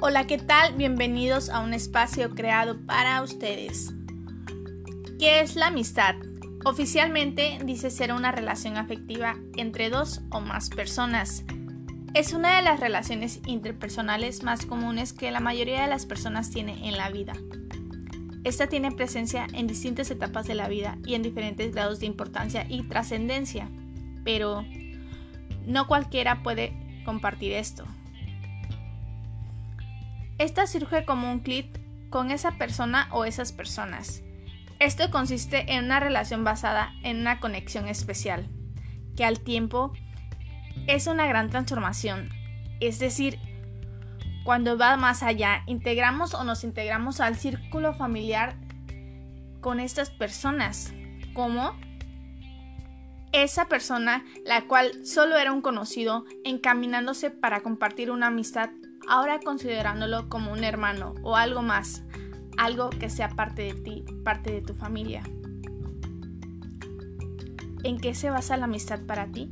Hola, ¿qué tal? Bienvenidos a un espacio creado para ustedes. ¿Qué es la amistad? Oficialmente dice ser una relación afectiva entre dos o más personas. Es una de las relaciones interpersonales más comunes que la mayoría de las personas tiene en la vida. Esta tiene presencia en distintas etapas de la vida y en diferentes grados de importancia y trascendencia, pero no cualquiera puede compartir esto. Esta surge como un clic con esa persona o esas personas. Esto consiste en una relación basada en una conexión especial, que al tiempo es una gran transformación. Es decir, cuando va más allá, integramos o nos integramos al círculo familiar con estas personas, como esa persona la cual solo era un conocido encaminándose para compartir una amistad ahora considerándolo como un hermano o algo más, algo que sea parte de ti, parte de tu familia. ¿En qué se basa la amistad para ti?